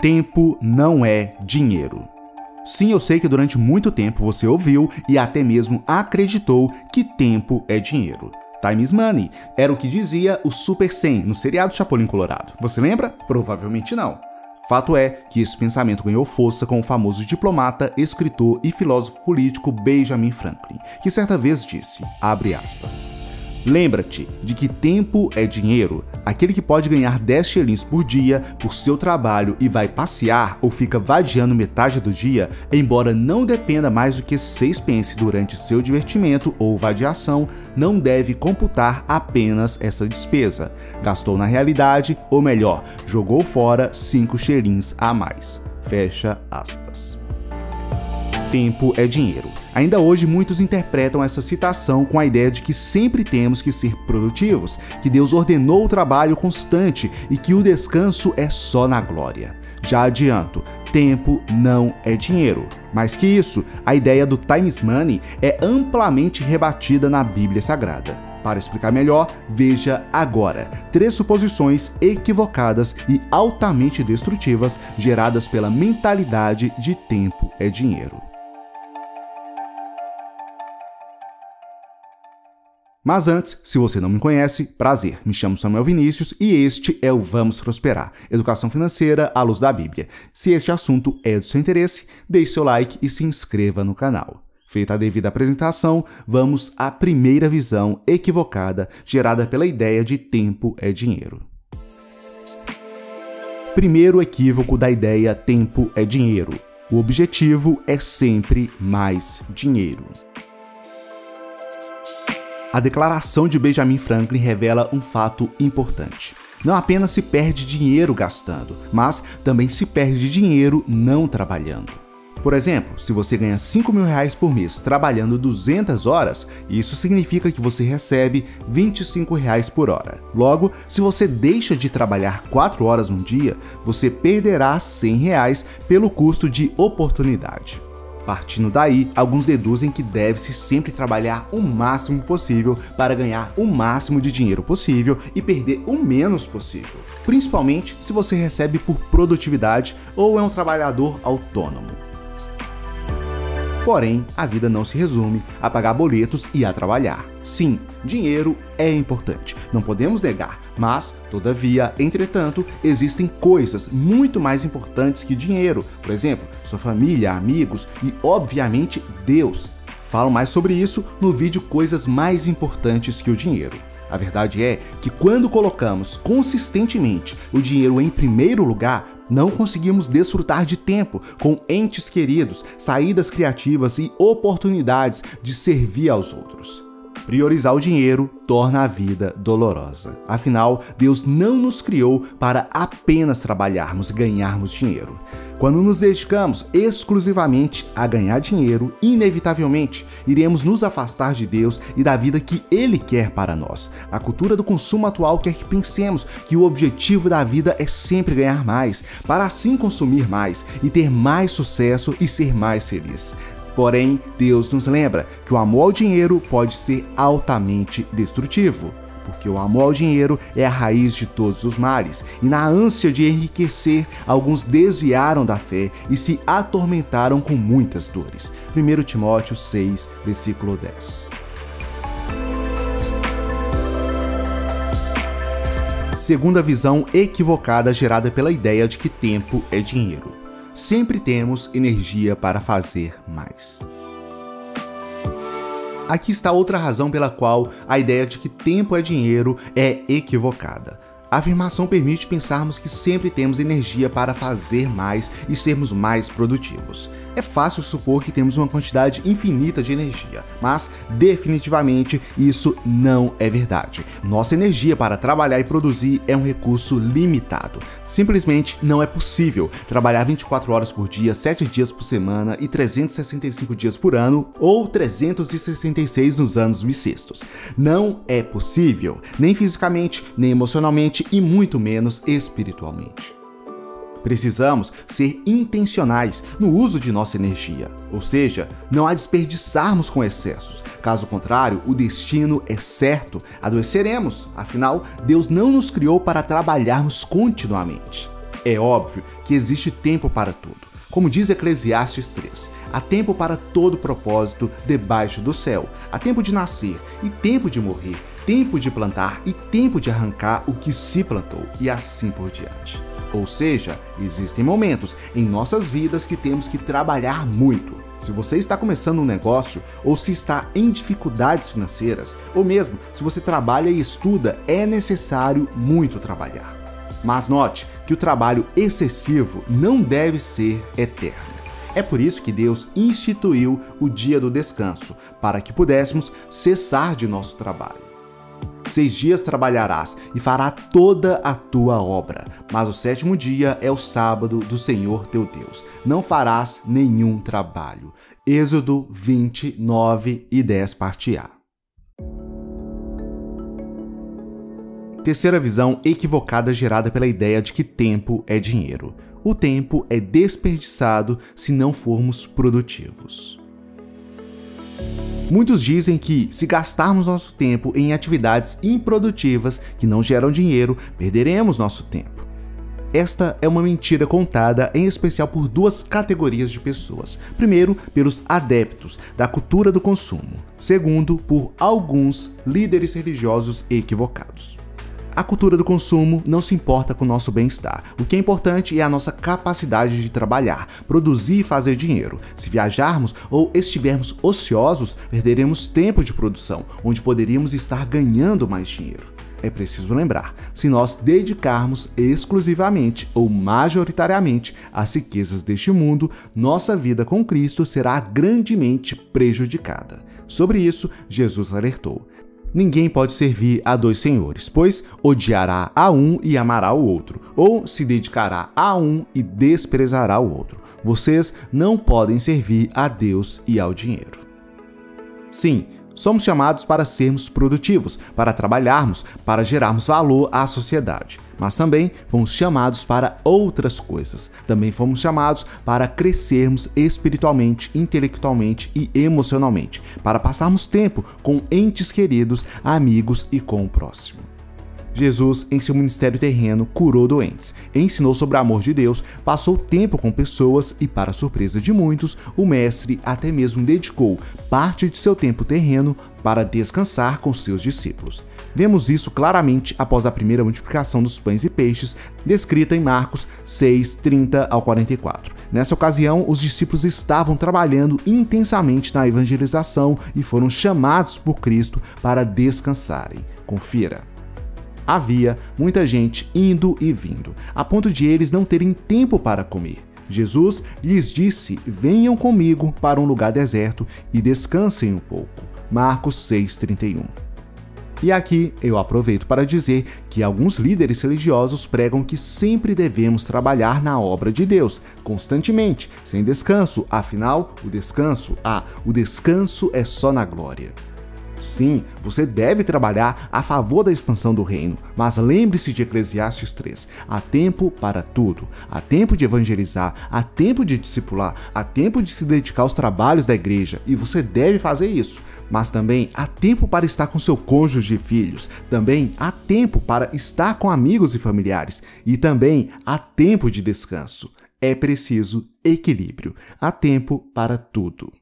Tempo não é dinheiro. Sim, eu sei que durante muito tempo você ouviu e até mesmo acreditou que tempo é dinheiro. Time is money era o que dizia o Super 100 no seriado Chapolin Colorado. Você lembra? Provavelmente não. Fato é que esse pensamento ganhou força com o famoso diplomata, escritor e filósofo político Benjamin Franklin, que certa vez disse, abre aspas, Lembra-te de que tempo é dinheiro. Aquele que pode ganhar 10 shillings por dia por seu trabalho e vai passear ou fica vadiando metade do dia, embora não dependa mais do que 6 pence durante seu divertimento ou vadiação, não deve computar apenas essa despesa. Gastou na realidade, ou melhor, jogou fora 5 shillings a mais. Fecha aspas. Tempo é dinheiro. Ainda hoje, muitos interpretam essa citação com a ideia de que sempre temos que ser produtivos, que Deus ordenou o trabalho constante e que o descanso é só na glória. Já adianto, tempo não é dinheiro. Mais que isso, a ideia do times money é amplamente rebatida na Bíblia Sagrada. Para explicar melhor, veja agora três suposições equivocadas e altamente destrutivas geradas pela mentalidade de tempo é dinheiro. Mas antes, se você não me conhece, prazer, me chamo Samuel Vinícius e este é o Vamos Prosperar, Educação Financeira à Luz da Bíblia. Se este assunto é do seu interesse, deixe seu like e se inscreva no canal. Feita a devida apresentação, vamos à primeira visão equivocada gerada pela ideia de tempo é dinheiro. Primeiro equívoco da ideia tempo é dinheiro. O objetivo é sempre mais dinheiro. A declaração de Benjamin Franklin revela um fato importante. Não apenas se perde dinheiro gastando, mas também se perde dinheiro não trabalhando. Por exemplo, se você ganha 5 mil reais por mês trabalhando 200 horas, isso significa que você recebe 25 reais por hora. Logo, se você deixa de trabalhar 4 horas num dia, você perderá 100 reais pelo custo de oportunidade. Partindo daí, alguns deduzem que deve-se sempre trabalhar o máximo possível para ganhar o máximo de dinheiro possível e perder o menos possível, principalmente se você recebe por produtividade ou é um trabalhador autônomo. Porém, a vida não se resume a pagar boletos e a trabalhar. Sim, dinheiro é importante, não podemos negar, mas, todavia, entretanto, existem coisas muito mais importantes que dinheiro. Por exemplo, sua família, amigos e, obviamente, Deus. Falo mais sobre isso no vídeo Coisas Mais Importantes que o Dinheiro. A verdade é que quando colocamos consistentemente o dinheiro em primeiro lugar, não conseguimos desfrutar de tempo com entes queridos, saídas criativas e oportunidades de servir aos outros. Priorizar o dinheiro torna a vida dolorosa. Afinal, Deus não nos criou para apenas trabalharmos e ganharmos dinheiro. Quando nos dedicamos exclusivamente a ganhar dinheiro, inevitavelmente iremos nos afastar de Deus e da vida que Ele quer para nós. A cultura do consumo atual quer que pensemos que o objetivo da vida é sempre ganhar mais, para assim consumir mais e ter mais sucesso e ser mais feliz. Porém, Deus nos lembra que o amor ao dinheiro pode ser altamente destrutivo porque o amor ao dinheiro é a raiz de todos os males, e na ânsia de enriquecer, alguns desviaram da fé e se atormentaram com muitas dores. 1 Timóteo 6, versículo 10. Segunda visão equivocada gerada pela ideia de que tempo é dinheiro sempre temos energia para fazer mais. Aqui está outra razão pela qual a ideia de que tempo é dinheiro é equivocada. A afirmação permite pensarmos que sempre temos energia para fazer mais e sermos mais produtivos é fácil supor que temos uma quantidade infinita de energia, mas definitivamente isso não é verdade. Nossa energia para trabalhar e produzir é um recurso limitado. Simplesmente não é possível trabalhar 24 horas por dia, 7 dias por semana e 365 dias por ano ou 366 nos anos bissextos. Não é possível, nem fisicamente, nem emocionalmente e muito menos espiritualmente. Precisamos ser intencionais no uso de nossa energia, ou seja, não a desperdiçarmos com excessos. Caso contrário, o destino é certo, adoeceremos. Afinal, Deus não nos criou para trabalharmos continuamente. É óbvio que existe tempo para tudo. Como diz Eclesiastes 3, há tempo para todo propósito debaixo do céu. Há tempo de nascer e tempo de morrer, tempo de plantar e tempo de arrancar o que se plantou, e assim por diante. Ou seja, existem momentos em nossas vidas que temos que trabalhar muito. Se você está começando um negócio, ou se está em dificuldades financeiras, ou mesmo se você trabalha e estuda, é necessário muito trabalhar. Mas note que o trabalho excessivo não deve ser eterno. É por isso que Deus instituiu o dia do descanso, para que pudéssemos cessar de nosso trabalho. Seis dias trabalharás e fará toda a tua obra, mas o sétimo dia é o sábado do Senhor teu Deus. Não farás nenhum trabalho. Êxodo 29 e 10 parte A. Terceira visão equivocada gerada pela ideia de que tempo é dinheiro. O tempo é desperdiçado se não formos produtivos. Muitos dizem que, se gastarmos nosso tempo em atividades improdutivas que não geram dinheiro, perderemos nosso tempo. Esta é uma mentira contada em especial por duas categorias de pessoas. Primeiro, pelos adeptos da cultura do consumo. Segundo, por alguns líderes religiosos equivocados. A cultura do consumo não se importa com o nosso bem-estar. O que é importante é a nossa capacidade de trabalhar, produzir e fazer dinheiro. Se viajarmos ou estivermos ociosos, perderemos tempo de produção, onde poderíamos estar ganhando mais dinheiro. É preciso lembrar: se nós dedicarmos exclusivamente ou majoritariamente às riquezas deste mundo, nossa vida com Cristo será grandemente prejudicada. Sobre isso, Jesus alertou. Ninguém pode servir a dois senhores, pois odiará a um e amará o outro, ou se dedicará a um e desprezará o outro. Vocês não podem servir a Deus e ao dinheiro. Sim, somos chamados para sermos produtivos, para trabalharmos, para gerarmos valor à sociedade mas também fomos chamados para outras coisas. Também fomos chamados para crescermos espiritualmente, intelectualmente e emocionalmente, para passarmos tempo com entes queridos, amigos e com o próximo. Jesus, em seu ministério terreno, curou doentes, ensinou sobre o amor de Deus, passou tempo com pessoas e, para surpresa de muitos, o Mestre até mesmo dedicou parte de seu tempo terreno para descansar com seus discípulos. Vemos isso claramente após a primeira multiplicação dos pães e peixes, descrita em Marcos 6, 30 ao 44. Nessa ocasião, os discípulos estavam trabalhando intensamente na evangelização e foram chamados por Cristo para descansarem. Confira havia muita gente indo e vindo, a ponto de eles não terem tempo para comer. Jesus lhes disse: Venham comigo para um lugar deserto e descansem um pouco. Marcos 6,31. E aqui eu aproveito para dizer que alguns líderes religiosos pregam que sempre devemos trabalhar na obra de Deus, constantemente, sem descanso, afinal, o descanso, ah, o descanso é só na glória. Sim, você deve trabalhar a favor da expansão do reino, mas lembre-se de Eclesiastes 3. Há tempo para tudo. Há tempo de evangelizar, há tempo de discipular, há tempo de se dedicar aos trabalhos da igreja, e você deve fazer isso. Mas também há tempo para estar com seu cônjuge e filhos, também há tempo para estar com amigos e familiares, e também há tempo de descanso. É preciso equilíbrio. Há tempo para tudo.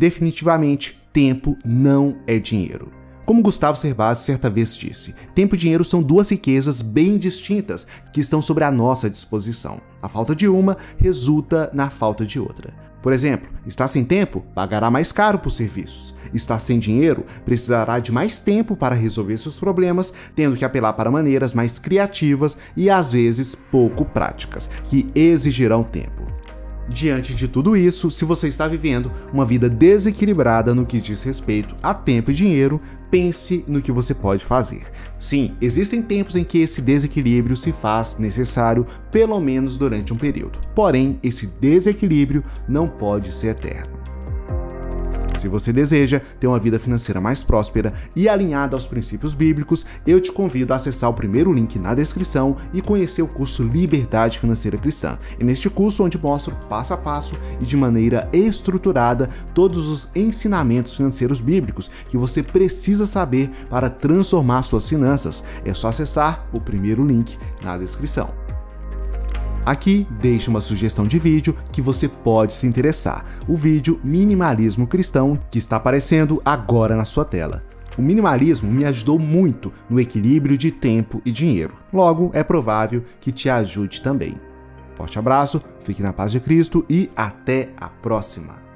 Definitivamente, tempo não é dinheiro. Como Gustavo Cerbasi certa vez disse, tempo e dinheiro são duas riquezas bem distintas que estão sobre a nossa disposição. A falta de uma resulta na falta de outra. Por exemplo, está sem tempo, pagará mais caro por serviços. Está sem dinheiro, precisará de mais tempo para resolver seus problemas, tendo que apelar para maneiras mais criativas e às vezes pouco práticas, que exigirão tempo. Diante de tudo isso, se você está vivendo uma vida desequilibrada no que diz respeito a tempo e dinheiro, pense no que você pode fazer. Sim, existem tempos em que esse desequilíbrio se faz necessário, pelo menos durante um período. Porém, esse desequilíbrio não pode ser eterno. Se você deseja ter uma vida financeira mais próspera e alinhada aos princípios bíblicos, eu te convido a acessar o primeiro link na descrição e conhecer o curso Liberdade Financeira Cristã. É neste curso onde mostro passo a passo e de maneira estruturada todos os ensinamentos financeiros bíblicos que você precisa saber para transformar suas finanças. É só acessar o primeiro link na descrição. Aqui deixo uma sugestão de vídeo que você pode se interessar: o vídeo Minimalismo Cristão que está aparecendo agora na sua tela. O minimalismo me ajudou muito no equilíbrio de tempo e dinheiro. Logo, é provável que te ajude também. Forte abraço, fique na paz de Cristo e até a próxima!